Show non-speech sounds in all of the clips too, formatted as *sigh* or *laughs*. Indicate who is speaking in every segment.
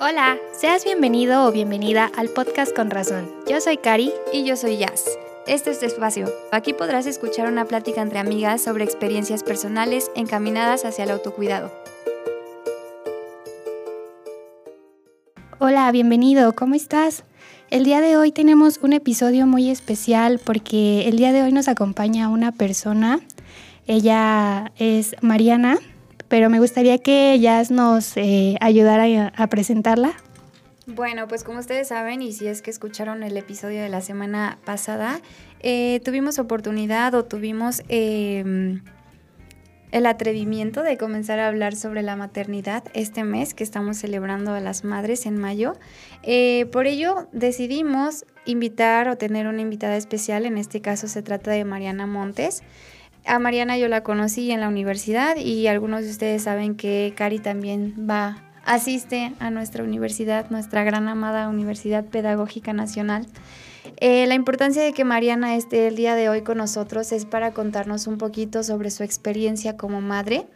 Speaker 1: Hola, seas bienvenido o bienvenida al podcast Con Razón. Yo soy Cari
Speaker 2: y yo soy Jazz. Este es tu espacio. Aquí podrás escuchar una plática entre amigas sobre experiencias personales encaminadas hacia el autocuidado.
Speaker 1: Hola, bienvenido, ¿cómo estás? El día de hoy tenemos un episodio muy especial porque el día de hoy nos acompaña una persona. Ella es Mariana pero me gustaría que Jazz nos eh, ayudara a, presentarla.
Speaker 2: Bueno, pues como ustedes saben, y si es que escucharon el episodio de la semana pasada, eh, tuvimos oportunidad o tuvimos em, el atrevimiento de comenzar a hablar sobre la maternidad este mes que estamos celebrando a las madres en mayo. Eh, por ello decidimos invitar o tener una invitada especial, en este caso se trata de Mariana Montes. A Mariana yo la conocí en la universidad y algunos de ustedes saben que Cari también va, asiste a nuestra universidad, nuestra gran amada Universidad Pedagógica Nacional. Eh, la importancia de que Mariana esté el día de hoy con nosotros es para contarnos un poquito sobre su experiencia como madre,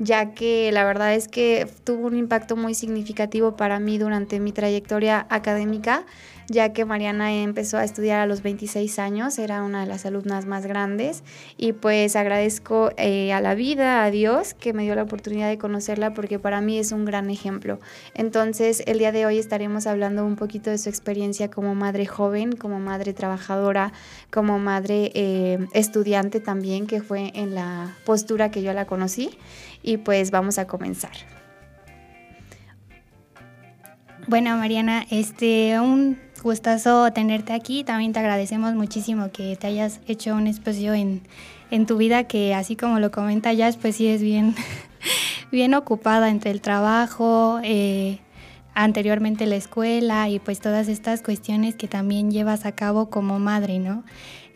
Speaker 2: ya que la verdad es que tuvo un impacto muy significativo para mí durante mi trayectoria académica ya que Mariana empezó a estudiar a los 26 años, era una de las alumnas más grandes y pues agradezco eh, a la vida, a Dios, que me dio la oportunidad de conocerla porque para mí es un gran ejemplo. Entonces, el día de hoy estaremos hablando un poquito de su experiencia como madre joven, como madre trabajadora, como madre eh, estudiante también, que fue en la postura que yo la conocí. Y pues vamos a comenzar.
Speaker 1: Bueno, Mariana, este, un gustazo tenerte aquí. También te agradecemos muchísimo que te hayas hecho un espacio en, tu vida que así como lo comenta Jazz, pues sí es bien, *laughs* bien ocupada entre el trabajo, eh, anteriormente la escuela y pues todas estas cuestiones que también llevas a cabo como madre, ¿no?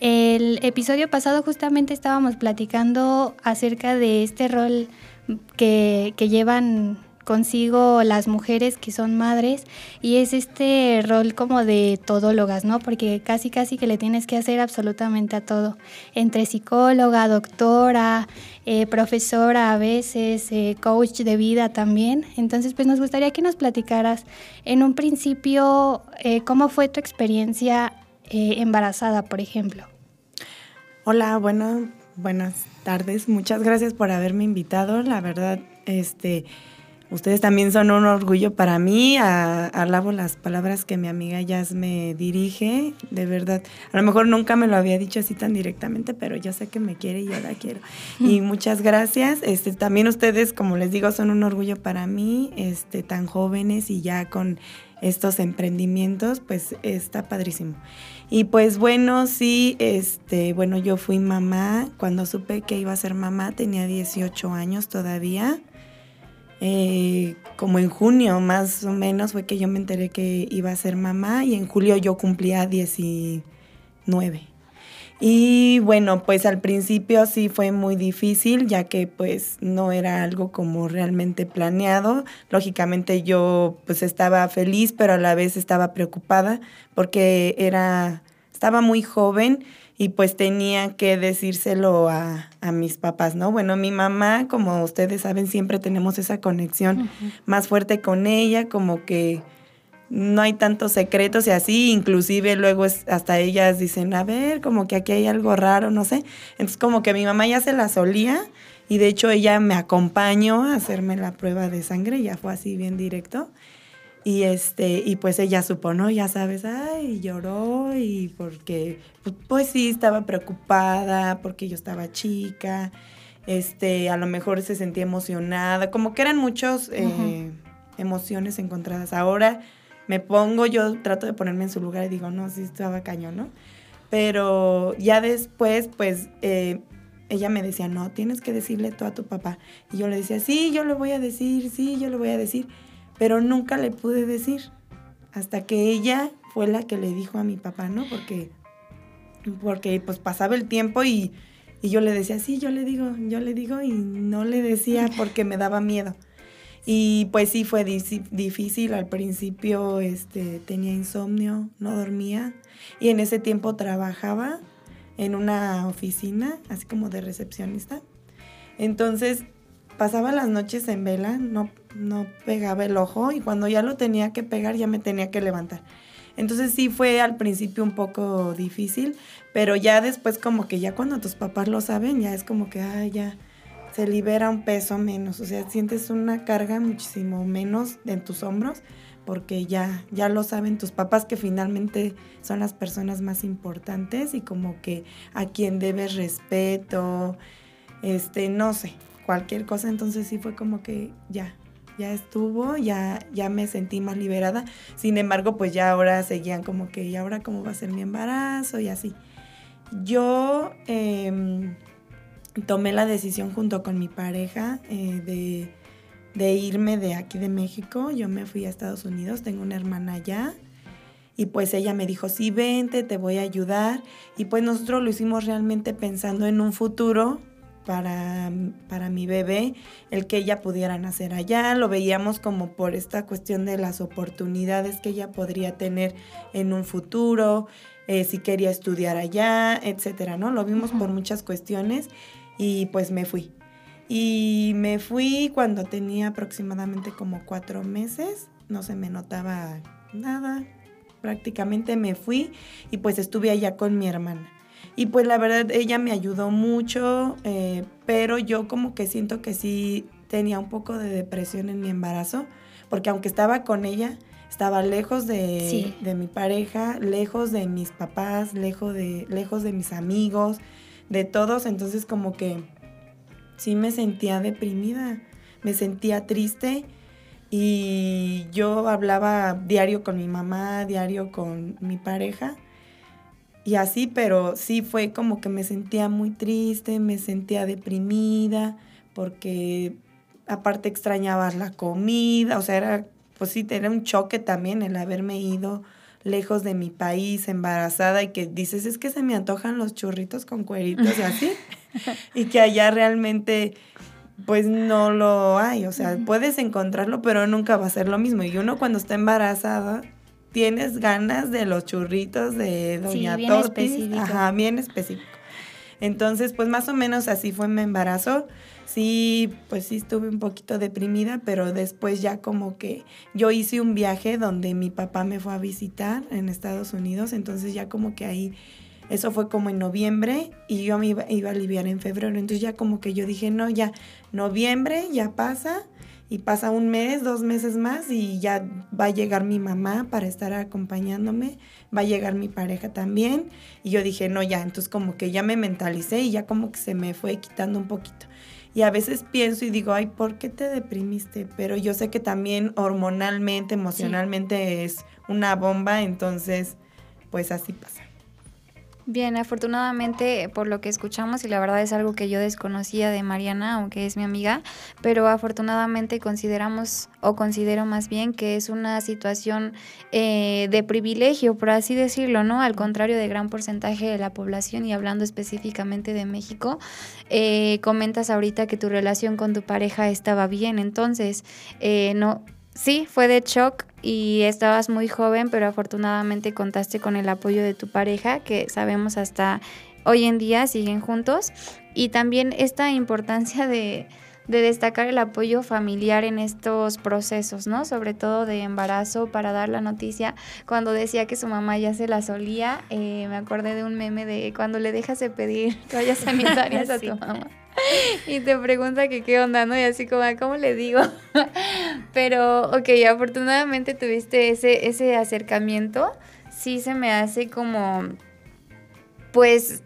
Speaker 1: El episodio pasado justamente estábamos platicando acerca de este rol que, llevan consigo las mujeres que son madres y es este rol como de todólogas, ¿no? Porque casi casi que le tienes que hacer absolutamente a todo, entre psicóloga, doctora, eh, profesora a veces, eh, coach de vida también. Entonces, pues nos gustaría que nos platicaras en un principio eh, cómo fue tu experiencia embarazada, por ejemplo.
Speaker 3: Hola, bueno, buenas tardes. Muchas gracias por haberme invitado. La verdad, este Ustedes también son un orgullo para mí. alabo las palabras que mi amiga Jazz me dirige. De verdad, a lo mejor nunca me lo había dicho así tan directamente, pero yo sé que me quiere y yo la quiero. Y muchas gracias. Este, también ustedes, como les digo, son un orgullo para mí, este, tan jóvenes y ya con estos emprendimientos, pues está padrísimo. Y pues bueno, sí, este, bueno, yo fui mamá. Cuando supe que iba a ser mamá, tenía 18 años todavía. Eh, como en junio más o menos fue que yo me enteré que iba a ser mamá y en julio yo cumplía 19. Y bueno, pues al principio sí fue muy difícil, ya que pues no era algo como realmente planeado. Lógicamente yo pues estaba feliz, pero a la vez estaba preocupada porque era, estaba muy joven y pues tenía que decírselo a, mis papás, ¿no? Bueno, mi mamá, como ustedes saben, siempre tenemos esa conexión más fuerte con ella, como que no hay tantos secretos y así, inclusive luego hasta ellas dicen, a ver, como que aquí hay algo raro, no sé. Entonces como que mi mamá ya se la solía y de hecho ella me acompañó a hacerme la prueba de sangre, ya fue así bien directo. Y este, y pues ella supo, ¿no? Ya sabes, ay, lloró y porque, pues, pues, sí, estaba preocupada porque yo estaba chica, este, a lo mejor se sentía emocionada, como que eran muchas eh, emociones encontradas. Ahora me pongo, yo trato de ponerme en su lugar y digo, no, sí estaba cañón, ¿no? Pero ya después, pues, eh, ella me decía, no, tienes que decirle todo a tu papá. Y yo le decía, sí, yo le voy a decir, sí, yo le voy a decir pero nunca le pude decir hasta que ella fue la que le dijo a mi papá, ¿no? Porque, porque pues pasaba el tiempo y, yo le decía, sí, yo le digo, yo le digo y no le decía porque me daba miedo. Y pues sí fue difícil, al principio este, tenía insomnio, no dormía y en ese tiempo trabajaba en una oficina, así como de recepcionista. Entonces pasaba las noches en vela, no, no pegaba el ojo y cuando ya lo tenía que pegar ya me tenía que levantar. Entonces sí fue al principio un poco difícil, pero ya después como que ya cuando tus papás lo saben, ya es como que, ay, ya se libera un peso menos, o sea, sientes una carga muchísimo menos en tus hombros porque ya, ya lo saben tus papás que finalmente son las personas más importantes y como que a quien debes respeto, este, no sé, cualquier cosa, entonces sí fue como que ya, ya estuvo, ya, ya me sentí más liberada. Sin embargo, pues ya ahora seguían como que, ¿y ahora cómo va a ser mi embarazo? Y así. Yo em, tomé la decisión junto con mi pareja eh, de, de, irme de aquí de México. Yo me fui a Estados Unidos, tengo una hermana allá. Y pues ella me dijo, sí, vente, te voy a ayudar. Y pues nosotros lo hicimos realmente pensando en un futuro para, para mi bebé, el que ella pudiera nacer allá. Lo veíamos como por esta cuestión de las oportunidades que ella podría tener en un futuro, eh, si quería estudiar allá, etcétera, ¿no? Lo vimos por muchas cuestiones y pues me fui. Y me fui cuando tenía aproximadamente como cuatro meses, no se me notaba nada, prácticamente me fui y pues estuve allá con mi hermana. Y pues la verdad ella me ayudó mucho, eh, pero yo como que siento que sí tenía un poco de depresión en mi embarazo, porque aunque estaba con ella, estaba lejos de, de mi pareja, lejos de mis papás, lejos de, lejos de mis amigos, de todos, entonces como que sí me sentía deprimida, me sentía triste y yo hablaba diario con mi mamá, diario con mi pareja y así, pero sí fue como que me sentía muy triste, me sentía deprimida, porque aparte extrañaba la comida, o sea, era, pues sí, era un choque también el haberme ido lejos de mi país, embarazada, y que dices, es que se me antojan los churritos con cueritos y así, *laughs* y que allá realmente pues no lo hay, o sea, puedes encontrarlo, pero nunca va a ser lo mismo. Y uno cuando está embarazada, tienes ganas de los churritos de Doña sí, bien Ajá, bien específico. Entonces, pues más o menos así fue mi embarazo. Sí, pues sí estuve un poquito deprimida, pero después ya como que yo hice un viaje donde mi papá me fue a visitar en Estados Unidos, entonces ya como que ahí, eso fue como en noviembre y yo me iba, iba a aliviar en febrero, entonces ya como que yo dije, no, ya noviembre ya pasa, y pasa un mes, dos meses más y ya va a llegar mi mamá para estar acompañándome, va a llegar mi pareja también y yo dije, no, ya, entonces como que ya me mentalicé y ya como que se me fue quitando un poquito. Y a veces pienso y digo, ay, ¿por qué te deprimiste? Pero yo sé que también hormonalmente, emocionalmente es una bomba, entonces pues así pasa.
Speaker 2: Bien, afortunadamente por lo que escuchamos y la verdad es algo que yo desconocía de Mariana, aunque es mi amiga, pero afortunadamente consideramos o considero más bien que es una situación eh, de privilegio, por así decirlo, ¿no? Al contrario de gran porcentaje de la población y hablando específicamente de México, eh, comentas ahorita que tu relación con tu pareja estaba bien, entonces eh, no Sí, fue de shock y estabas muy joven, pero afortunadamente contaste con el apoyo de tu pareja, que sabemos hasta hoy en día siguen juntos. Y también esta importancia de, destacar el apoyo familiar en estos procesos, ¿no? Sobre todo de embarazo para dar la noticia. Cuando decía que su mamá ya se la solía, eh, me acordé de un meme de cuando le dejas de pedir toallas sanitarias *laughs* a tu mamá. *laughs* y te pregunta que qué onda, ¿no? Y así como, ¿cómo le digo? *laughs* Pero, ok, afortunadamente tuviste ese, ese acercamiento. Sí se me hace como, pues,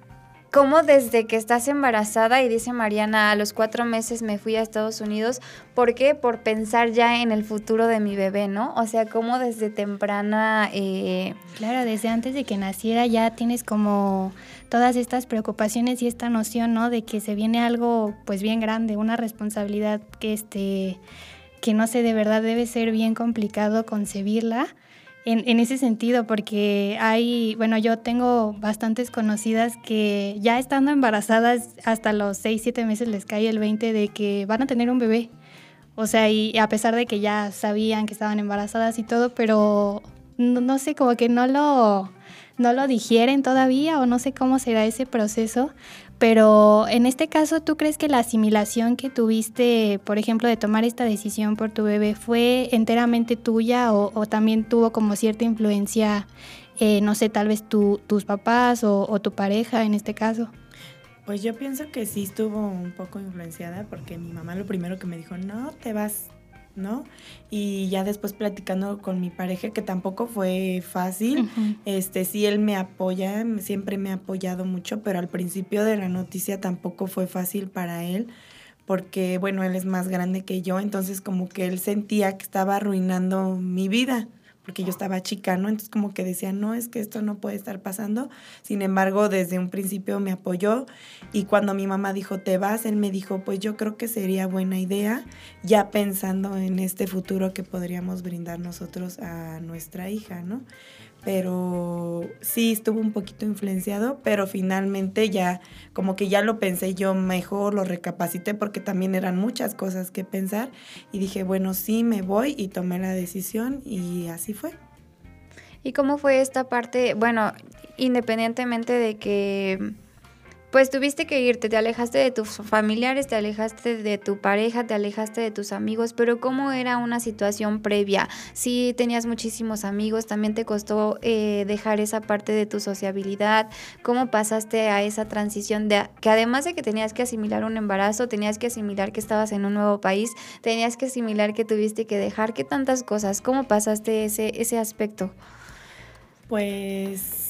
Speaker 2: como desde que estás embarazada y dice Mariana, a los cuatro meses me fui a Estados Unidos, ¿por qué? Por pensar ya en el futuro de mi bebé, ¿no? O sea, como desde temprana... Eh,
Speaker 1: claro, desde antes de que naciera ya tienes como todas estas preocupaciones y esta noción, ¿no? De que se viene algo pues bien grande, una responsabilidad que este que no sé, de verdad debe ser bien complicado concebirla en, en, ese sentido, porque hay, bueno, yo tengo bastantes conocidas que ya estando embarazadas hasta los 6, 7 meses les cae el 20 de que van a tener un bebé. O sea, y a pesar de que ya sabían que estaban embarazadas y todo, pero no, no sé, como que no lo, no lo digieren todavía o no sé cómo será ese proceso, pero en este caso, ¿tú crees que la asimilación que tuviste, por ejemplo, de tomar esta decisión por tu bebé fue enteramente tuya o, también tuvo como cierta influencia, eh, no sé, tal vez tus papás o tu pareja en este caso?
Speaker 3: Pues yo pienso que sí estuvo un poco influenciada porque mi mamá lo primero que me dijo, no, te vas ¿no? Y ya después platicando con mi pareja, que tampoco fue fácil, este, sí, él me apoya, siempre me ha apoyado mucho, pero al principio de la noticia tampoco fue fácil para él, porque, bueno, él es más grande que yo, entonces como que él sentía que estaba arruinando mi vida porque yo estaba chica, ¿no? Entonces como que decía, no, es que esto no puede estar pasando. Sin embargo, desde un principio me apoyó y cuando mi mamá dijo, te vas, él me dijo, pues yo creo que sería buena idea, ya pensando en este futuro que podríamos brindar nosotros a nuestra hija, ¿no? Pero sí estuvo un poquito influenciado, pero finalmente ya como que ya lo pensé yo mejor, lo recapacité porque también eran muchas cosas que pensar y dije, bueno, sí me voy y tomé la decisión y así fue.
Speaker 2: ¿Y cómo fue esta parte? Bueno, independientemente de que pues tuviste que irte, te alejaste de tus familiares, te alejaste de tu pareja, te alejaste de tus amigos, pero ¿cómo era una situación previa? Si tenías muchísimos amigos, también te costó eh, dejar esa parte de tu sociabilidad, ¿cómo pasaste a esa transición de que además de que tenías que asimilar un embarazo, tenías que asimilar que estabas en un nuevo país, tenías que asimilar que tuviste que dejar, que tantas cosas, ¿cómo pasaste ese, ese aspecto?
Speaker 3: Pues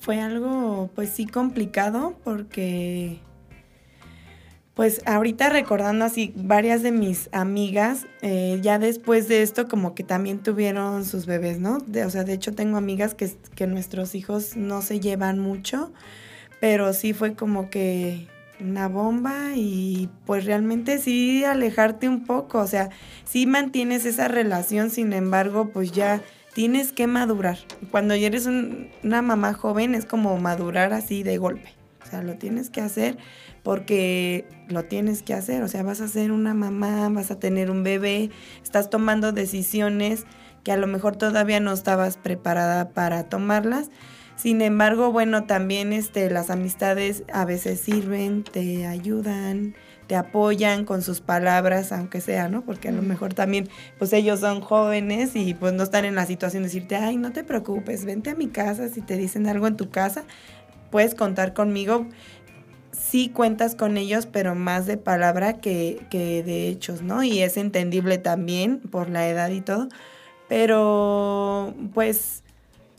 Speaker 3: fue algo pues sí complicado porque pues ahorita recordando así varias de mis amigas, eh, ya después de esto como que también tuvieron sus bebés, ¿no? o sea, de hecho tengo amigas que, que nuestros hijos no se llevan mucho, pero sí fue como que una bomba y pues realmente sí alejarte un poco, o sea, sí mantienes esa relación, sin embargo, pues ya tienes que madurar. Cuando eres una mamá joven es como madurar así de golpe. O sea, lo tienes que hacer porque lo tienes que hacer. O sea, vas a ser una mamá, vas a tener un bebé, estás tomando decisiones que a lo mejor todavía no estabas preparada para tomarlas. Sin embargo, bueno, también este, las amistades a veces sirven, te ayudan, te apoyan con sus palabras, aunque sea, ¿no? Porque a lo mejor también, pues ellos son jóvenes y pues no están en la situación de decirte, ay, no te preocupes, vente a mi casa, si te dicen algo en tu casa, puedes contar conmigo. Sí cuentas con ellos, pero más de palabra que, que de hechos, ¿no? Y es entendible también por la edad y todo. Pero, pues,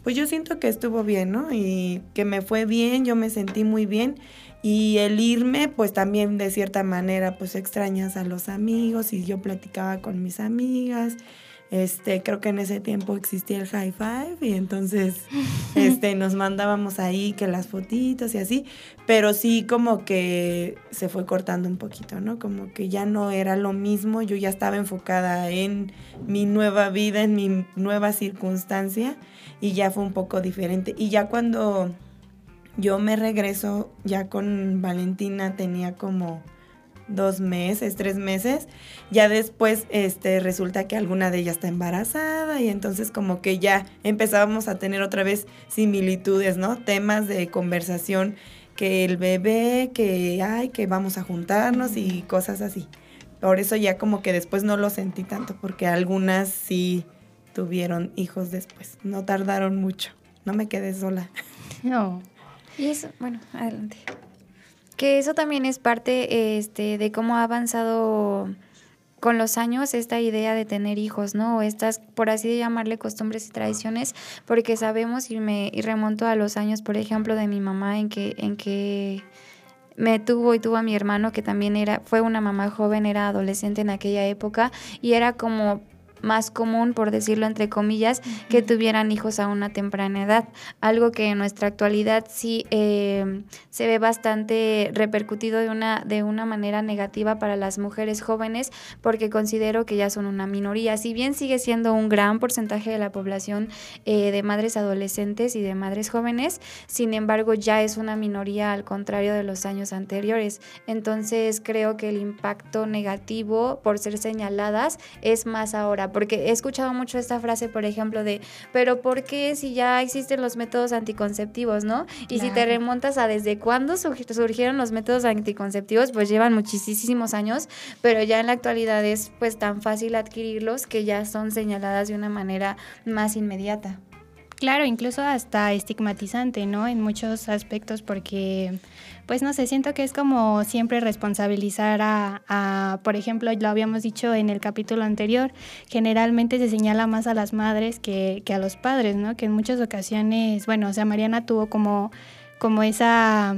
Speaker 3: pues yo siento que estuvo bien, ¿no? Y que me fue bien, yo me sentí muy bien. Y el irme, pues también de cierta manera, pues extrañas a los amigos y yo platicaba con mis amigas. Este, creo que en ese tiempo existía el high five y entonces *laughs* este, nos mandábamos ahí que las fotitos y así, pero sí como que se fue cortando un poquito, ¿no? Como que ya no era lo mismo, yo ya estaba enfocada en mi nueva vida, en mi nueva circunstancia y ya fue un poco diferente. Y ya cuando yo me regreso ya con Valentina, tenía como dos meses, tres meses. Ya después este, resulta que alguna de ellas está embarazada y entonces como que ya empezábamos a tener otra vez similitudes, ¿no? Temas de conversación, que el bebé, que ay, que vamos a juntarnos y cosas así. Por eso ya como que después no lo sentí tanto, porque algunas sí tuvieron hijos después. No tardaron mucho. No me quedé sola. *laughs*
Speaker 2: No. Y eso, bueno, adelante. Que eso también es parte este, de cómo ha avanzado con los años esta idea de tener hijos, ¿no? Estas, por así llamarle, costumbres y tradiciones, porque sabemos y me y remonto a los años, por ejemplo, de mi mamá en que, en que me tuvo y tuvo a mi hermano que también era, fue una mamá joven, era adolescente en aquella época, y era como más común, por decirlo entre comillas, que tuvieran hijos a una temprana edad. Algo que en nuestra actualidad sí eh, se ve bastante repercutido de una, de una manera negativa para las mujeres jóvenes, porque considero que ya son una minoría. Si bien sigue siendo un gran porcentaje de la población eh, de madres adolescentes y de madres jóvenes, sin embargo ya es una minoría al contrario de los años anteriores. Entonces creo que el impacto negativo por ser señaladas es más ahora porque he escuchado mucho esta frase, por ejemplo, de, pero ¿por qué si ya existen los métodos anticonceptivos, no? Y si te remontas a desde cuándo surgieron los métodos anticonceptivos, pues llevan muchísimos años, pero ya en la actualidad es pues tan fácil adquirirlos que ya son señaladas de una manera más inmediata.
Speaker 1: Claro, incluso hasta estigmatizante, ¿no? En muchos aspectos porque, pues no sé, siento que es como siempre responsabilizar a, por ejemplo, lo habíamos dicho en el capítulo anterior, generalmente se señala más a las madres que, a los padres, ¿no? Que en muchas ocasiones, bueno, o sea, Mariana tuvo como, como esa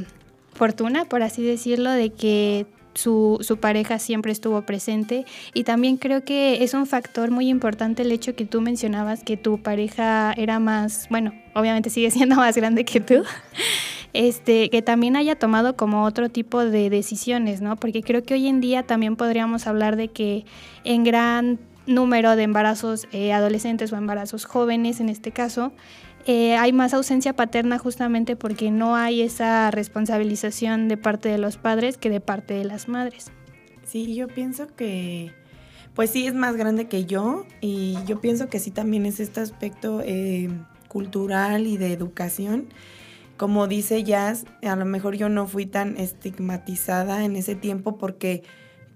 Speaker 1: fortuna, por así decirlo, de que su, pareja siempre estuvo presente y también creo que es un factor muy importante el hecho que tú mencionabas que tu pareja era más, bueno, obviamente sigue siendo más grande que tú, este, que también haya tomado como otro tipo de decisiones, ¿no? Porque creo que hoy en día también podríamos hablar de que en gran número de embarazos eh, adolescentes o embarazos jóvenes en este caso, eh, hay más ausencia paterna justamente porque no hay esa responsabilización de parte de los padres que de parte de las madres.
Speaker 3: Sí, yo pienso que, pues sí, es más grande que yo y yo pienso que sí también es este aspecto eh, cultural y de educación. Como dice Jazz, a lo mejor yo no fui tan estigmatizada en ese tiempo porque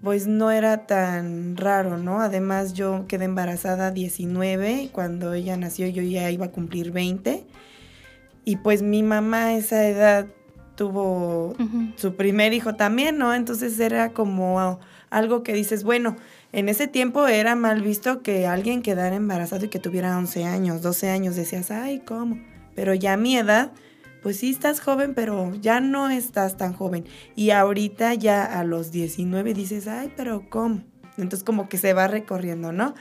Speaker 3: pues no era tan raro, ¿no? Además yo quedé embarazada 19 y cuando ella nació yo ya iba a cumplir 20 y pues mi mamá a esa edad tuvo su primer hijo también, ¿no? Entonces era como algo que dices, bueno, en ese tiempo era mal visto que alguien quedara embarazado y que tuviera 11 años, 12 años, decías, ay, ¿cómo? Pero ya a mi edad pues sí estás joven, pero ya no estás tan joven. Y ahorita ya a los 19 dices, ay, pero ¿cómo? Entonces como que se va recorriendo, ¿no?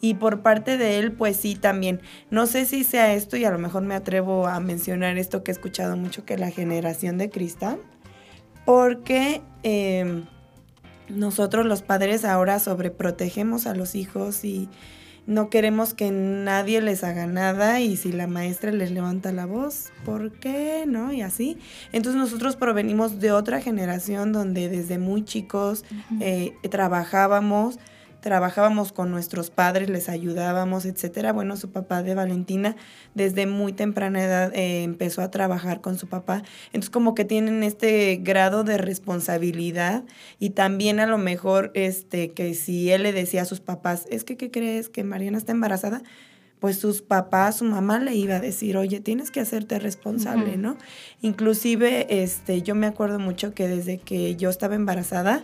Speaker 3: Y por parte de él, pues sí, también. No sé si sea esto y a lo mejor me atrevo a mencionar esto que he escuchado mucho, que la generación de cristal, porque em, nosotros los padres ahora sobreprotegemos a los hijos y no queremos que nadie les haga nada y si la maestra les levanta la voz, ¿por qué? ¿No? Y así. Entonces nosotros provenimos de otra generación donde desde muy chicos eh, trabajábamos trabajábamos con nuestros padres, les ayudábamos, etcétera. Bueno, su papá de Valentina desde muy temprana edad eh, empezó a trabajar con su papá. Entonces como que tienen este grado de responsabilidad y también a lo mejor este que si él le decía a sus papás, es que ¿qué crees que Mariana está embarazada? pues sus papás, su mamá le iba a decir, oye, tienes que hacerte responsable, ¿no? Inclusive, este, yo me acuerdo mucho que desde que yo estaba embarazada,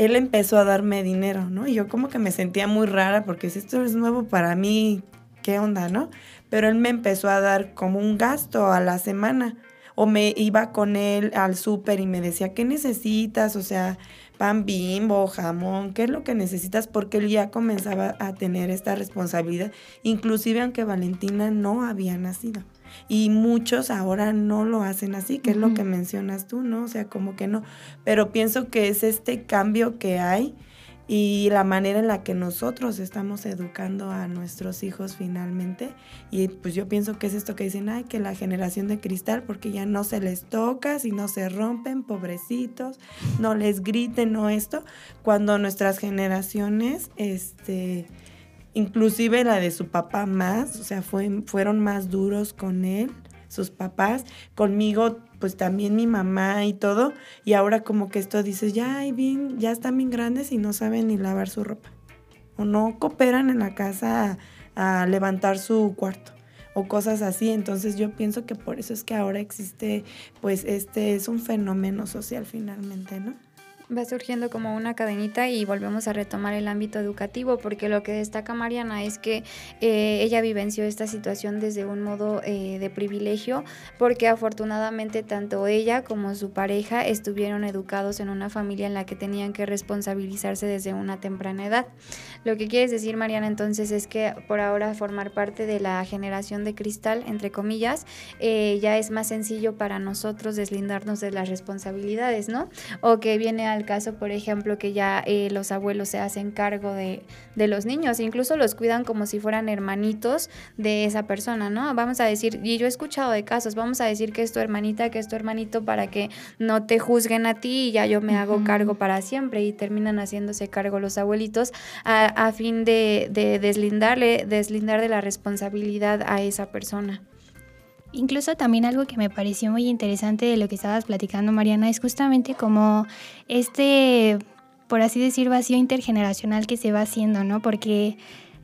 Speaker 3: él empezó a darme dinero, ¿no? Y yo como que me sentía muy rara porque si esto es nuevo para mí, ¿qué onda, no? Pero él me empezó a dar como un gasto a la semana. O me iba con él al súper y me decía, ¿qué necesitas? O sea, pan bimbo, jamón, ¿qué es lo que necesitas? Porque él ya comenzaba a tener esta responsabilidad, inclusive aunque Valentina no había nacido. Y muchos ahora no lo hacen así, que es lo que mencionas tú, ¿no? O sea, como que no. Pero pienso que es este cambio que hay y la manera en la que nosotros estamos educando a nuestros hijos finalmente. Y pues yo pienso que es esto que dicen, ay, que la generación de cristal, porque ya no se les toca, si no se rompen, pobrecitos, no les griten, no esto, cuando nuestras generaciones, este inclusive la de su papá más, o sea, fue, fueron más duros con él, sus papás, conmigo pues también mi mamá y todo, y ahora como que esto dices, ya, bien, ya están bien grandes y no saben ni lavar su ropa, o no cooperan en la casa a, a levantar su cuarto o cosas así. Entonces yo pienso que por eso es que ahora existe, pues este es un fenómeno social finalmente, ¿no?
Speaker 2: Va surgiendo como una cadenita y volvemos a retomar el ámbito educativo, porque lo que destaca Mariana es que eh, ella vivenció esta situación desde un modo eh, de privilegio, porque afortunadamente tanto ella como su pareja estuvieron educados en una familia en la que tenían que responsabilizarse desde una temprana edad. Lo que quieres decir, Mariana, entonces es que por ahora formar parte de la generación de cristal, entre comillas, eh, ya es más sencillo para nosotros deslindarnos de las responsabilidades, ¿no? O que viene al el caso, por ejemplo, que ya eh, los abuelos se hacen cargo de, de, los niños, incluso los cuidan como si fueran hermanitos de esa persona, ¿no? Vamos a decir, y yo he escuchado de casos, vamos a decir que es tu hermanita, que es tu hermanito para que no te juzguen a ti y ya yo me hago cargo para siempre y terminan haciéndose cargo los abuelitos a, a fin de, de deslindarle, deslindar de la responsabilidad a esa persona.
Speaker 1: Incluso también algo que me pareció muy interesante de lo que estabas platicando, Mariana, es justamente como este, por así decir, vacío intergeneracional que se va haciendo, ¿no? Porque,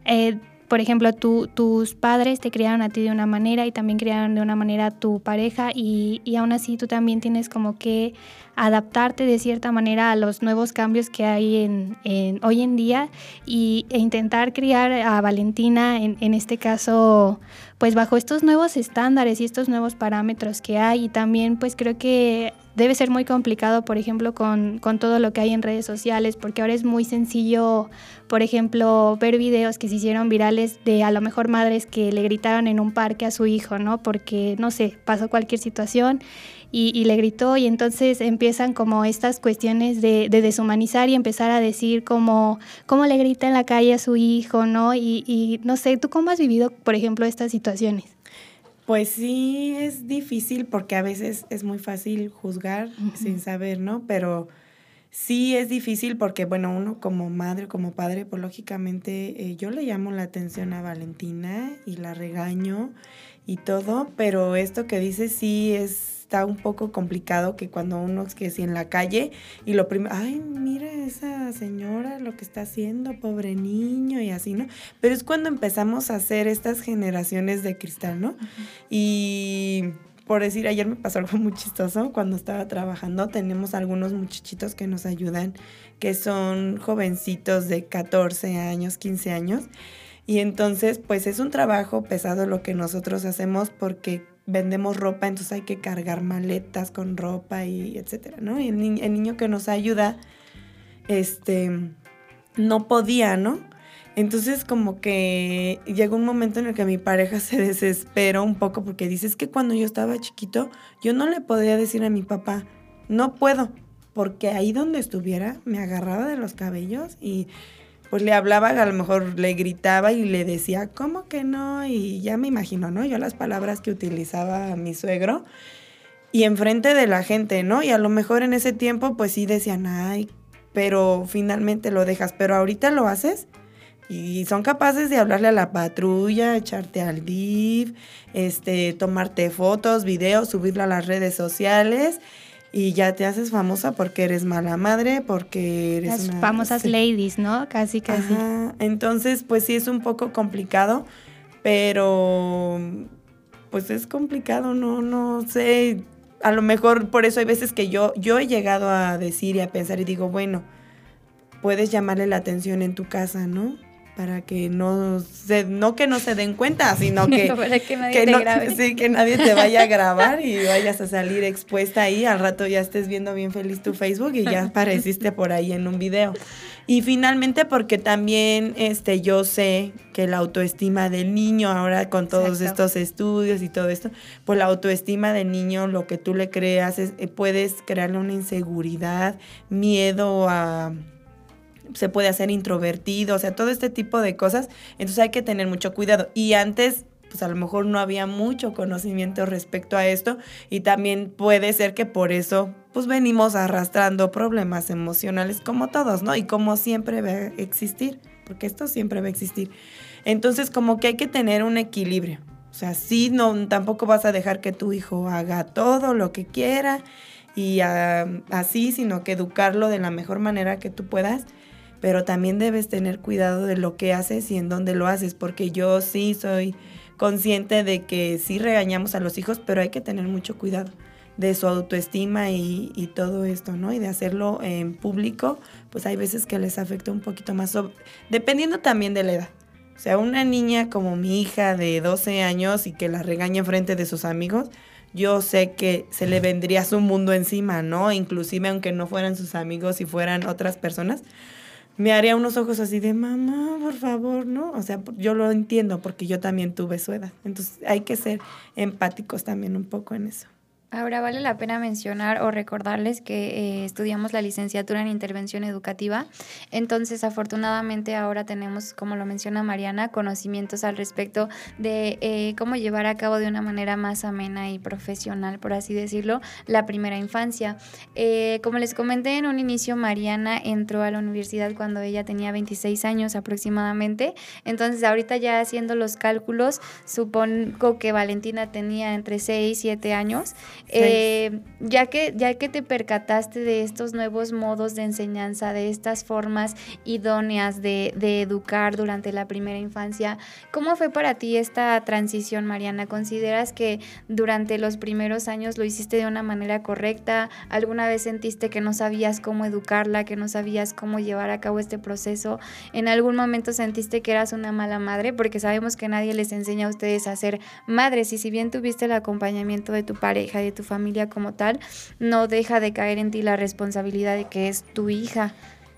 Speaker 1: eh, por ejemplo, tus padres te criaron a ti de una manera y también criaron de una manera a tu pareja y, y aún así tú también tienes como que adaptarte de cierta manera a los nuevos cambios que hay en, hoy en día y, e intentar criar a Valentina, en, este caso, pues bajo estos nuevos estándares y estos nuevos parámetros que hay. Y también pues creo que debe ser muy complicado, por ejemplo, con, con, todo lo que hay en redes sociales, porque ahora es muy sencillo, por ejemplo, ver videos que se hicieron virales de a lo mejor madres que le gritaron en un parque a su hijo, ¿no? Porque, no sé, pasó cualquier situación y, le gritó y entonces empiezan como estas cuestiones de, deshumanizar y empezar a decir como cómo le grita en la calle a su hijo, ¿no? Y, y no sé, ¿tú cómo has vivido, por ejemplo, estas situaciones?
Speaker 3: Pues sí, es difícil porque a veces es muy fácil juzgar sin saber, ¿no? Pero sí es difícil porque, bueno, uno como madre, como padre, pues lógicamente eh, yo le llamo la atención a Valentina y la regaño y todo, pero esto que dice sí es está un poco complicado que cuando uno es que si en la calle y lo primero, ay, mira esa señora lo que está haciendo, pobre niño y así, ¿no? Pero es cuando empezamos a hacer estas generaciones de cristal, ¿no? Y por decir, ayer me pasó *laughs* algo muy chistoso cuando estaba trabajando, tenemos algunos muchachitos que nos ayudan, que son jovencitos de 14 años, 15 años. Y entonces, pues es un trabajo pesado lo que nosotros hacemos porque vendemos ropa, entonces hay que cargar maletas con ropa y etcétera, ¿no? Y el, niño que nos ayuda, este, no podía, ¿no? Entonces como que llegó un momento en el que mi pareja *laughs* se desesperó un poco porque dice, es que cuando yo estaba chiquito, yo no le podía decir a mi papá, no puedo, porque ahí donde estuviera me agarraba de los cabellos y pues le hablaba, a lo mejor le gritaba y le decía, ¿cómo que no? Y ya me imagino, ¿no? Yo las palabras que utilizaba mi suegro y enfrente de la gente, ¿no? Y a lo mejor en ese tiempo pues sí decían, ay, pero finalmente lo dejas, pero ahorita lo haces y son capaces de hablarle a la patrulla, echarte al DIV, este, tomarte fotos, videos, subirlo a las redes sociales y ya te haces famosa porque eres mala madre, porque eres
Speaker 1: Las famosas ladies, ¿no? Casi, casi.
Speaker 3: Entonces, pues sí es un poco complicado, pero pues es complicado, no, no sé. A lo mejor por eso hay veces que yo, yo he llegado a decir y a pensar y digo, bueno, puedes llamarle la atención en tu casa, ¿no? Para que no se, no que no se den cuenta, sino que, *laughs*
Speaker 2: que, nadie te.
Speaker 3: Sí, que nadie te vaya a grabar y vayas a salir expuesta ahí, al rato ya estés viendo bien feliz tu Facebook y ya apareciste por ahí en un video. Y finalmente porque también este yo sé que la autoestima del niño ahora con todos estos estudios y todo esto, pues la autoestima del niño lo que tú le creas es, eh, puedes crearle una inseguridad, miedo a se puede hacer introvertido, o sea, todo este tipo de cosas. Entonces hay que tener mucho cuidado. Y antes, pues a lo mejor no había mucho conocimiento respecto a esto y también puede ser que por eso, pues venimos arrastrando problemas emocionales como todos, ¿no? Y como siempre va a existir, porque esto siempre va a existir. Entonces como que hay que tener un equilibrio. O sea, sí, no, tampoco vas a dejar que tu hijo haga todo lo que quiera y ah, así, sino que educarlo de la mejor manera que tú puedas pero también debes tener cuidado de lo que haces y en dónde lo haces, porque yo sí soy consciente de que sí regañamos a los hijos, pero hay que tener mucho cuidado de su autoestima y, todo esto, ¿no? Y de hacerlo en público, pues hay veces que les afecta un poquito más, dependiendo también de la edad. O sea, una niña como mi hija de 12 años y que la regaña frente de sus amigos, yo sé que se le vendría su mundo encima, ¿no? Inclusive aunque no fueran sus amigos y fueran otras personas, me haría unos ojos así de mamá, por favor, ¿no? O sea, yo lo entiendo porque yo también tuve su edad. Entonces hay que ser empáticos también un poco en eso.
Speaker 2: Ahora vale la pena mencionar o recordarles que eh, estudiamos la licenciatura en intervención educativa. Entonces, afortunadamente ahora tenemos, como lo menciona Mariana, conocimientos al respecto de eh, cómo llevar a cabo de una manera más amena y profesional, por así decirlo, la primera infancia. Eh, como les comenté en un inicio, Mariana entró a la universidad cuando ella tenía 26 años aproximadamente. Entonces, ahorita ya haciendo los cálculos, supongo que Valentina tenía entre 6 y 7 años. Eh, ya, que, ya que te percataste de estos nuevos modos de enseñanza, de estas formas idóneas de, de educar durante la primera infancia, ¿cómo fue para ti esta transición, Mariana? ¿Consideras que durante los primeros años lo hiciste de una manera correcta? ¿Alguna vez sentiste que no sabías cómo educarla, que no sabías cómo llevar a cabo este proceso? ¿En algún momento sentiste que eras una mala madre? Porque sabemos que nadie les enseña a ustedes a ser madres y si bien tuviste el acompañamiento de tu pareja, de tu familia como tal, no deja de caer en ti la responsabilidad de que es tu hija.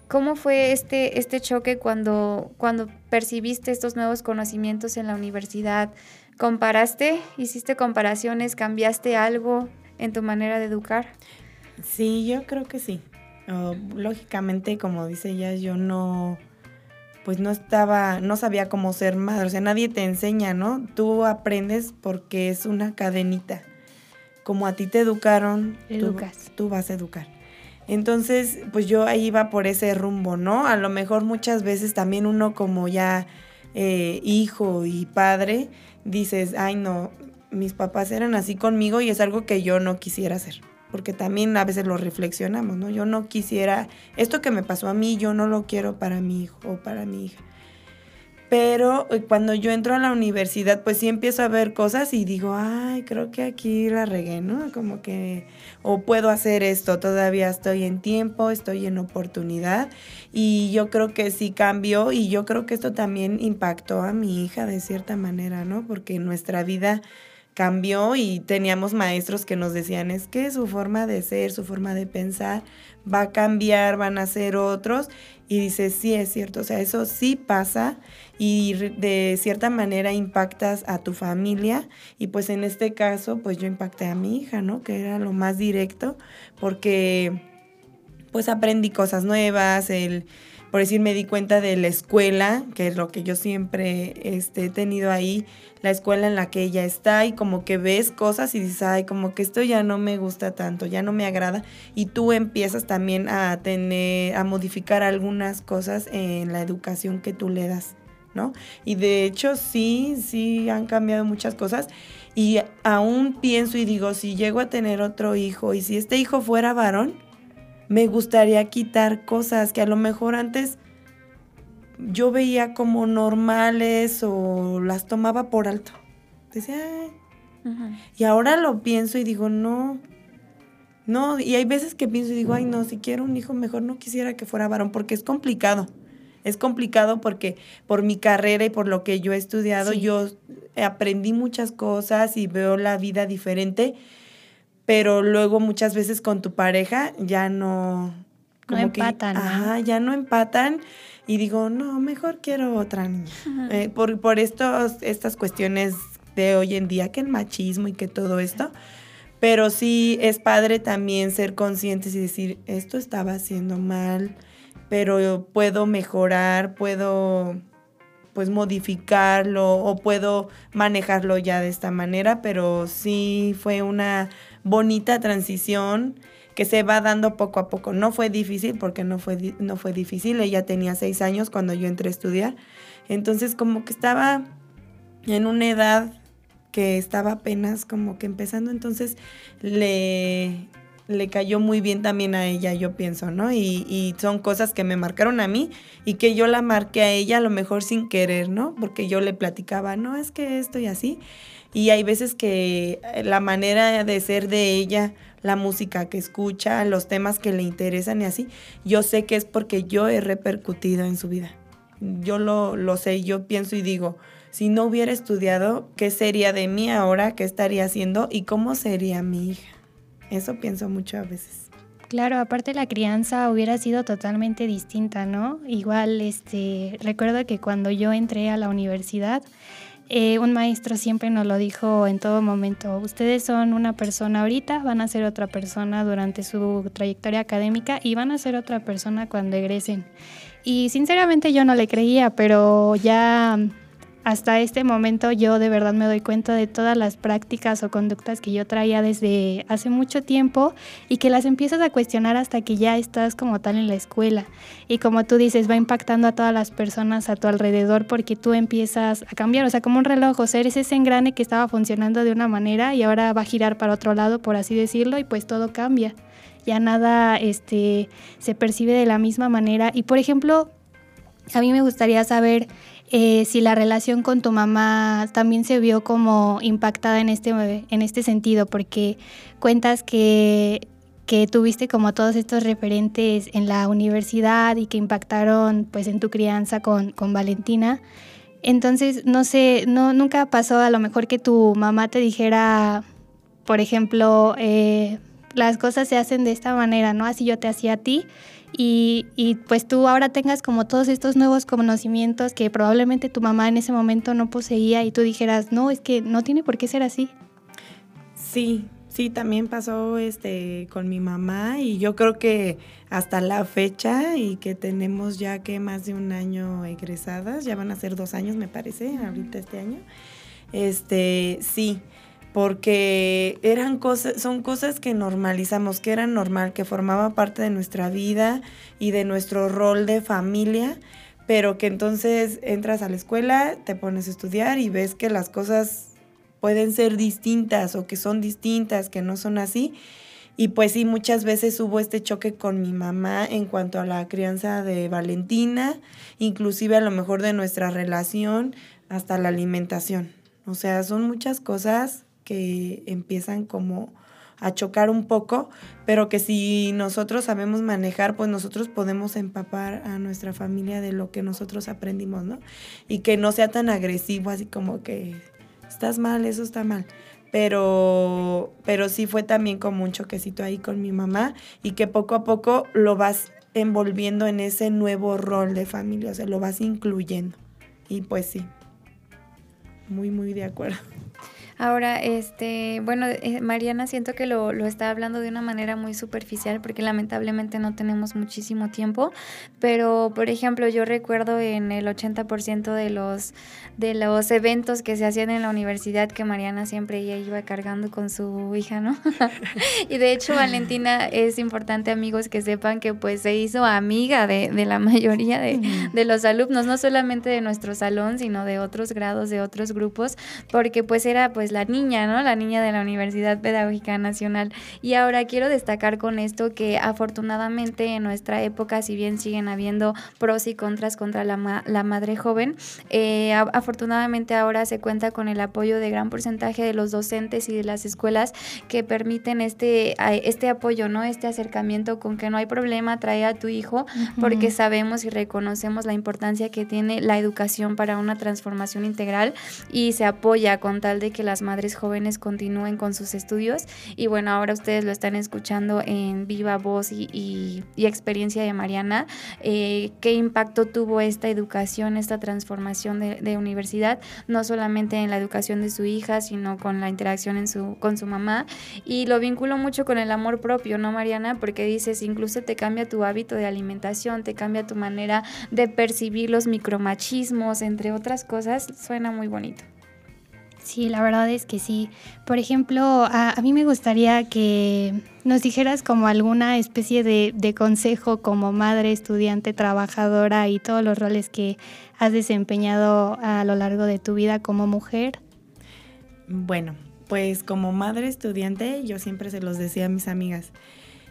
Speaker 2: ¿Cómo fue este, este choque cuando, cuando percibiste estos nuevos conocimientos en la universidad? ¿Comparaste? ¿Hiciste comparaciones? ¿Cambiaste algo en tu manera de educar?
Speaker 3: Sí, yo creo que sí. lógicamente, como dice ella, yo no, pues no estaba, no sabía cómo ser madre. O sea, nadie te enseña, ¿no? Tú aprendes porque es una cadenita como a ti te educaron,
Speaker 1: Educas.
Speaker 3: Tú, vas a educar. Entonces, pues yo ahí iba por ese rumbo, ¿no? A lo mejor muchas veces también uno como ya eh, hijo y padre, dices, ay no, mis papás eran así conmigo y es algo que yo no quisiera hacer. Porque también a veces lo reflexionamos, ¿no? Yo no quisiera, esto que me pasó a mí, yo no lo quiero para mi hijo o para mi hija. Pero eh, cuando yo entro a la universidad, pues sí empiezo a ver cosas y digo, ay, creo que aquí la regué, ¿no? Como que, o puedo hacer esto, todavía estoy en tiempo, estoy en oportunidad. Y yo creo que sí cambió y yo creo que esto también impactó a mi hija de cierta manera, ¿no? Porque nuestra vida cambió y teníamos maestros que nos decían, es que su forma de ser, su forma de pensar va a cambiar, van a ser otros. Y dices, sí, es cierto, o sea, eso sí pasa y de cierta manera impactas a tu familia y pues en este caso pues yo impacté a mi hija, ¿no? Que era lo más directo porque pues aprendí cosas nuevas, el, por decir, me di cuenta de la escuela, que es lo que yo siempre este, he tenido ahí, la escuela en la que ella está y como que ves cosas y dices, ay, como que esto ya no me gusta tanto, ya no me agrada y tú empiezas también a tener, a modificar algunas cosas en la educación que tú le das. ¿no? Y de hecho sí, sí han cambiado muchas cosas y aún pienso y digo, si llego a tener otro hijo y si este hijo fuera varón, me gustaría quitar cosas que a lo mejor antes yo veía como normales o las tomaba por alto. Decía, y ahora lo pienso y digo, no, no, y hay veces que pienso y digo, ay, no, si quiero un hijo, mejor no quisiera que fuera varón, porque es complicado. Es complicado porque por mi carrera y por lo que yo he estudiado, yo aprendí muchas cosas y veo la vida diferente, pero luego muchas veces con tu pareja ya no...
Speaker 1: no empatan.
Speaker 3: ajá, ya no empatan y digo, no, mejor quiero otra niña. Eh, por, por estos, estas cuestiones de hoy en día, que el machismo y que todo esto. Pero sí es padre también ser conscientes y decir, esto estaba haciendo mal, pero puedo mejorar, puedo pues modificarlo o puedo manejarlo ya de esta manera, pero sí fue una bonita transición que se va dando poco a poco. No fue difícil porque no fue, no fue difícil, ella tenía seis años cuando yo entré a estudiar, entonces como que estaba en una edad que estaba apenas como que empezando, entonces le, le cayó muy bien también a ella, yo pienso, ¿no? Y, son cosas que me marcaron a mí y que yo la marqué a ella a lo mejor sin querer, ¿no? Porque yo le platicaba, no, es que esto y así. Y hay veces que la manera de ser de ella, la música que escucha, los temas que le interesan y así, yo sé que es porque yo he repercutido en su vida. Yo lo, lo sé, yo pienso y digo, si no hubiera estudiado, ¿qué sería de mí ahora? ¿Qué estaría haciendo? ¿Y cómo sería mi hija? Eso pienso mucho a veces.
Speaker 1: Claro, aparte la crianza hubiera sido totalmente distinta, ¿no? Igual, este, recuerdo que cuando yo entré a la universidad, eh, un maestro siempre nos lo dijo en todo momento, ustedes son una persona ahorita, van a ser otra persona durante su trayectoria académica y van a ser otra persona cuando egresen. Y sinceramente yo no le creía, pero ya hasta este momento yo de verdad me doy cuenta de todas las prácticas o conductas que yo traía desde hace mucho tiempo y que las empiezas a cuestionar hasta que ya estás como tal en la escuela. Y como tú dices, va impactando a todas las personas a tu alrededor porque tú empiezas a cambiar, o sea, como un reloj, o sea, ese engrane que estaba funcionando de una manera y ahora va a girar para otro lado, por así decirlo, y pues todo cambia. Ya nada este, se percibe de la misma manera. Y por ejemplo, a mí me gustaría saber eh, si la relación con tu mamá también se vio como impactada en este, en este sentido, porque cuentas que, que tuviste como todos estos referentes en la universidad y que impactaron pues en tu crianza con, con Valentina. Entonces, no sé, no, nunca pasó a lo mejor que tu mamá te dijera, por ejemplo, eh, las cosas se hacen de esta manera, ¿no? Así yo te hacía a ti y, y, pues tú ahora tengas como todos estos nuevos conocimientos que probablemente tu mamá en ese momento no poseía y tú dijeras, no, es que no tiene por qué ser así.
Speaker 3: Sí, sí, también pasó este con mi mamá y yo creo que hasta la fecha y que tenemos ya que más de un año egresadas, ya van a ser dos años me parece, ahorita este año, este, sí, porque eran cosas, son cosas que normalizamos, que eran normal, que formaba parte de nuestra vida y de nuestro rol de familia, pero que entonces entras a la escuela, te pones a estudiar y ves que las cosas pueden ser distintas o que son distintas, que no son así. Y pues sí, muchas veces hubo este choque con mi mamá en cuanto a la crianza de Valentina, inclusive a lo mejor de nuestra relación hasta la alimentación. O sea, son muchas cosas que empiezan como a chocar un poco, pero que si nosotros sabemos manejar, pues nosotros podemos empapar a nuestra familia de lo que nosotros aprendimos, ¿no? Y que no sea tan agresivo, así como que estás mal, eso está mal. Pero, pero sí fue también como un choquecito ahí con mi mamá y que poco a poco lo vas envolviendo en ese nuevo rol de familia, o sea, lo vas incluyendo. Y pues sí, muy, muy de acuerdo.
Speaker 2: Ahora, este, bueno, eh, Mariana siento que lo, lo, está hablando de una manera muy superficial porque lamentablemente no tenemos muchísimo tiempo, pero por ejemplo yo recuerdo en el 80% de los, de los eventos que se hacían en la universidad que Mariana siempre ella iba cargando con su hija, ¿no? *laughs* y de hecho Valentina es importante amigos que sepan que pues se hizo amiga de, de la mayoría de, de los alumnos, no solamente de nuestro salón, sino de otros grados, de otros grupos, porque pues era pues la niña, ¿no? La niña de la Universidad Pedagógica Nacional. Y ahora quiero destacar con esto que afortunadamente en nuestra época, si bien siguen habiendo pros y contras contra la, la madre joven, eh, afortunadamente ahora se cuenta con el apoyo de gran porcentaje de los docentes y de las escuelas que permiten este, este apoyo, ¿no? Este acercamiento con que no hay problema, trae a tu hijo, porque sabemos y reconocemos la importancia que tiene la educación para una transformación integral y se apoya con tal de que las madres jóvenes continúen con sus estudios. Y bueno, ahora ustedes lo están escuchando en viva voz y, experiencia de Mariana. Eh, ¿Qué impacto tuvo esta educación, esta transformación de, universidad? No solamente en la educación de su hija, sino con la interacción en su, con su mamá. Y lo vinculo mucho con el amor propio, ¿no, Mariana? Porque dices, incluso te cambia tu hábito de alimentación, te cambia tu manera de percibir los micromachismos, entre otras cosas. Suena muy bonito.
Speaker 1: Sí, la verdad es que sí. Por ejemplo, a, mí me gustaría que nos dijeras como alguna especie de, de, consejo como madre, estudiante, trabajadora y todos los roles que has desempeñado a lo largo de tu vida como mujer.
Speaker 3: Bueno, pues como madre estudiante, yo siempre se los decía a mis amigas,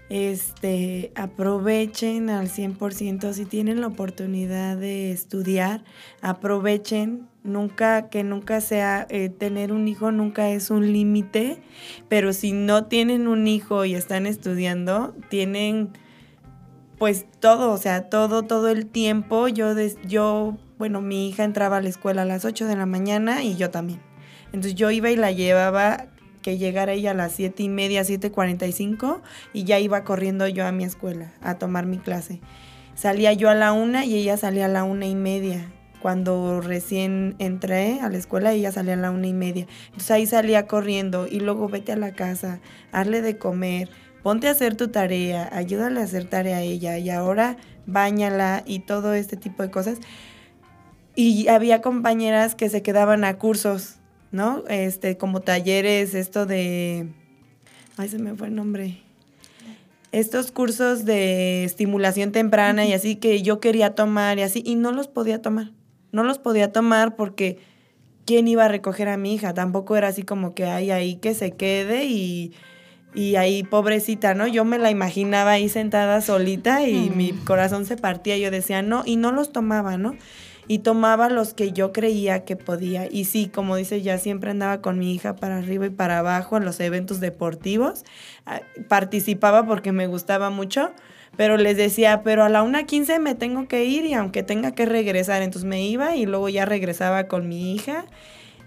Speaker 3: este, aprovechen al 100% si tienen la oportunidad de estudiar, aprovechen, nunca que nunca sea eh, tener un hijo nunca es un límite, pero si no tienen un hijo y están estudiando, tienen pues todo, o sea, todo todo el tiempo. Yo yo, bueno, mi hija entraba a la escuela a las 8 de la mañana y yo también. Entonces yo iba y la llevaba que llegara ella a las siete y media, 7.45 y ya iba corriendo yo a mi escuela a tomar mi clase. Salía yo a la una y ella salía a la una y media. cuando recién entré a la escuela, ella salía a la una y media. Entonces ahí salía corriendo y luego vete a la casa, hazle de comer, ponte a hacer tu tarea, ayúdale a hacer tarea a ella y ahora bañala y todo este tipo de cosas. Y había compañeras que se quedaban a cursos, ¿no? Este, como talleres, esto de... Ay, se me fue el nombre estos cursos de estimulación temprana y así que yo quería tomar y así, y no los podía tomar. No los podía tomar porque ¿quién iba a recoger a mi hija? Tampoco era así como que hay ahí que se quede y, y ahí pobrecita, ¿no? Yo me la imaginaba ahí sentada solita y mi corazón se partía. Yo decía, no, y no los tomaba, ¿no? Y tomaba los que yo creía que podía. Y sí, como dice, ya siempre andaba con mi hija para arriba y para abajo en los eventos deportivos. Ah, participaba porque me gustaba mucho, pero les decía, pero a la 1.15 me tengo que ir y aunque tenga que regresar, entonces me iba y luego ya regresaba con mi hija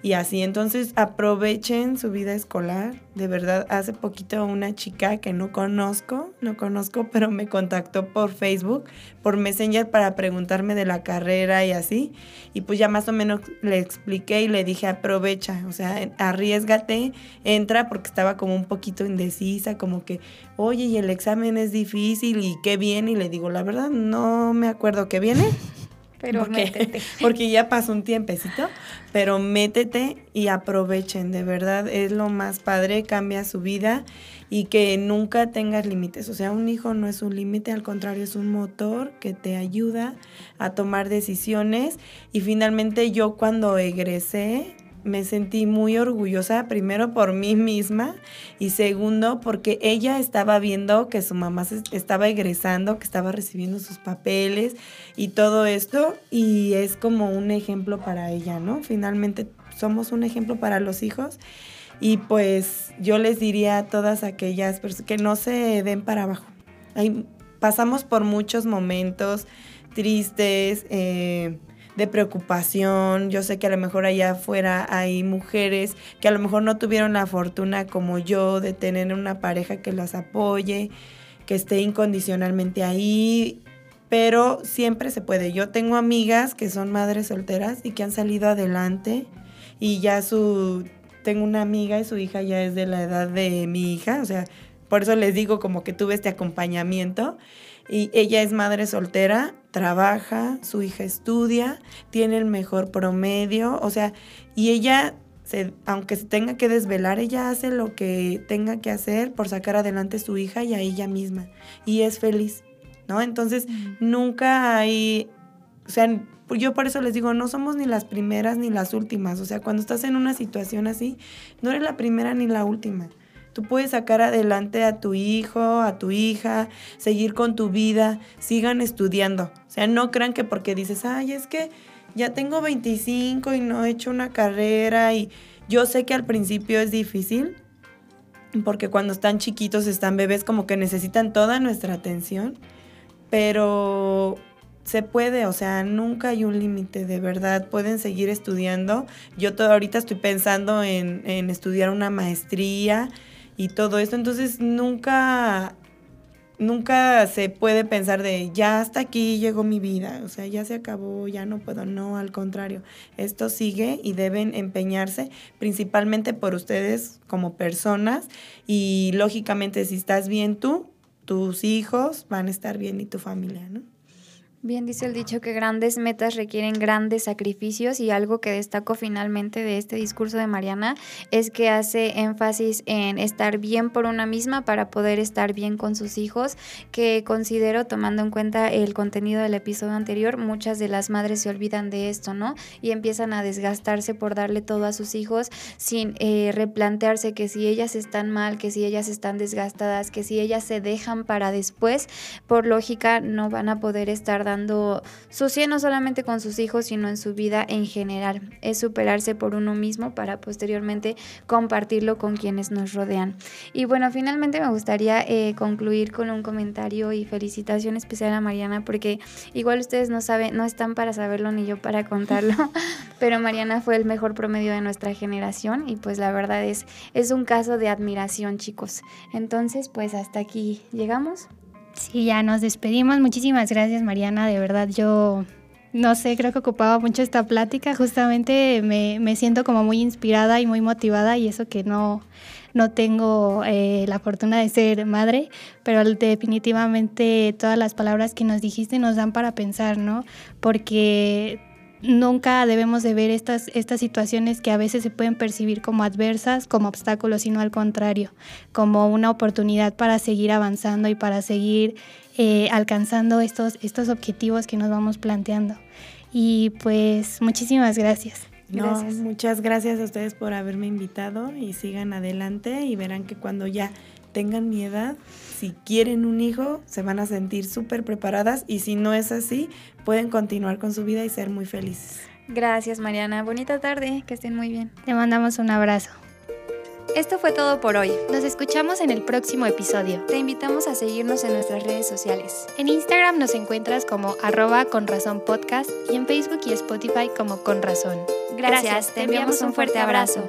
Speaker 3: y así. Entonces aprovechen su vida escolar. De verdad, hace poquito una chica que no conozco, no conozco, pero me contactó por Facebook, por Messenger para preguntarme de la carrera y así. Y pues ya más o menos le expliqué y le dije, aprovecha, o sea, arriesgate, entra porque estaba como un poquito indecisa, como que, oye, y el examen es difícil y qué viene. Y le digo, la verdad, no me acuerdo qué viene
Speaker 2: pero porque, métete. *laughs*
Speaker 3: Porque ya pasó un tiempecito, pero métete y aprovechen, de verdad es lo más padre, cambia su vida y que nunca tengas límites. O sea, un hijo no es un límite, al contrario, es un motor que te ayuda a tomar decisiones. Y finalmente yo cuando egresé, me sentí muy orgullosa, primero por mí misma y segundo porque ella estaba viendo que su mamá estaba egresando, que estaba recibiendo sus papeles y todo esto y es como un ejemplo para ella, ¿no? Finalmente somos un ejemplo para los hijos y pues yo les diría a todas aquellas personas que no se den para abajo. pasamos por muchos momentos tristes, eh, de preocupación. Yo sé que a lo mejor allá afuera hay mujeres que a lo mejor no tuvieron la fortuna como yo de tener una pareja que las apoye, que esté incondicionalmente ahí, pero siempre se puede. Yo tengo amigas que son madres solteras y que han salido adelante y ya su... Tengo una amiga y su hija ya es de la edad de mi hija, o sea, por eso les digo como que tuve este acompañamiento y ella es madre soltera, trabaja, su hija estudia, tiene el mejor promedio, o sea, y ella, se, aunque se tenga que desvelar, ella hace lo que tenga que hacer por sacar adelante a su hija y a ella misma. Y es feliz, ¿no? Entonces, nunca hay, o sea, yo por eso les digo, no somos ni las primeras ni las últimas. O sea, cuando estás en una situación así, no eres la primera ni la última. Tú puedes sacar adelante a tu hijo, a tu hija, seguir con tu vida, sigan estudiando. O sea, no crean que porque dices, ay, es que ya tengo 25 y no he hecho una carrera y yo sé que al principio es difícil, porque cuando están chiquitos, están bebés, como que necesitan toda nuestra atención, pero se puede, o sea, nunca hay un límite, de verdad, pueden seguir estudiando. Yo todo, ahorita estoy pensando en, en estudiar una maestría, y todo esto. Entonces nunca, nunca se puede pensar de ya hasta aquí llegó mi vida, o sea, ya se acabó, ya no puedo. No, al contrario, esto sigue y deben empeñarse principalmente por ustedes como personas y lógicamente si estás bien tú, tus hijos van a estar bien y tu familia, ¿no?
Speaker 2: Bien dice el dicho que grandes metas requieren grandes sacrificios y algo que destaco finalmente de este discurso de Mariana es que hace énfasis en estar bien por una misma para poder estar bien con sus hijos, que considero tomando en cuenta el contenido del episodio anterior, muchas de las madres se olvidan de esto, ¿no? Y empiezan a desgastarse por darle todo a sus hijos sin eh, replantearse que si ellas están mal, que si ellas están desgastadas, que si ellas se dejan para después, por lógica no van a poder estar dando su no solamente con sus hijos, sino en su vida en general. Es superarse por uno mismo para posteriormente compartirlo con quienes nos rodean. Y bueno, finalmente me gustaría eh, concluir con un comentario y felicitación especial a Mariana, porque igual ustedes no saben, no están para saberlo ni yo para contarlo, *laughs* pero Mariana fue el mejor promedio de nuestra generación y pues la verdad es, es un caso de admiración, chicos. Entonces, pues hasta aquí llegamos.
Speaker 1: Sí, ya nos despedimos. Muchísimas gracias, Mariana. De verdad, yo no sé, creo que ocupaba mucho esta plática. Justamente me, me siento como muy inspirada y muy motivada y eso que no, no tengo eh, la fortuna de ser madre, pero definitivamente todas las palabras que nos dijiste nos dan para pensar, ¿no? Porque nunca debemos de ver estas, estas situaciones que a veces se pueden percibir como adversas, como obstáculos, sino al contrario, como una oportunidad para seguir avanzando y para seguir eh, alcanzando estos, estos objetivos que nos vamos planteando. Y pues muchísimas gracias.
Speaker 3: No, muchas gracias a ustedes por haberme invitado y sigan adelante y verán que cuando ya tengan mi edad, si quieren un hijo, se van a sentir súper preparadas y si no es así, pueden continuar con su vida y ser muy felices.
Speaker 2: Gracias Mariana, bonita tarde, que estén muy bien.
Speaker 1: Te mandamos un abrazo.
Speaker 2: Esto fue todo por hoy.
Speaker 1: Nos escuchamos en el próximo episodio.
Speaker 2: Te invitamos a seguirnos en nuestras redes sociales.
Speaker 1: En Instagram nos encuentras como arroba con razón podcast y en Facebook y Spotify como con razón.
Speaker 2: Gracias, te enviamos un fuerte abrazo.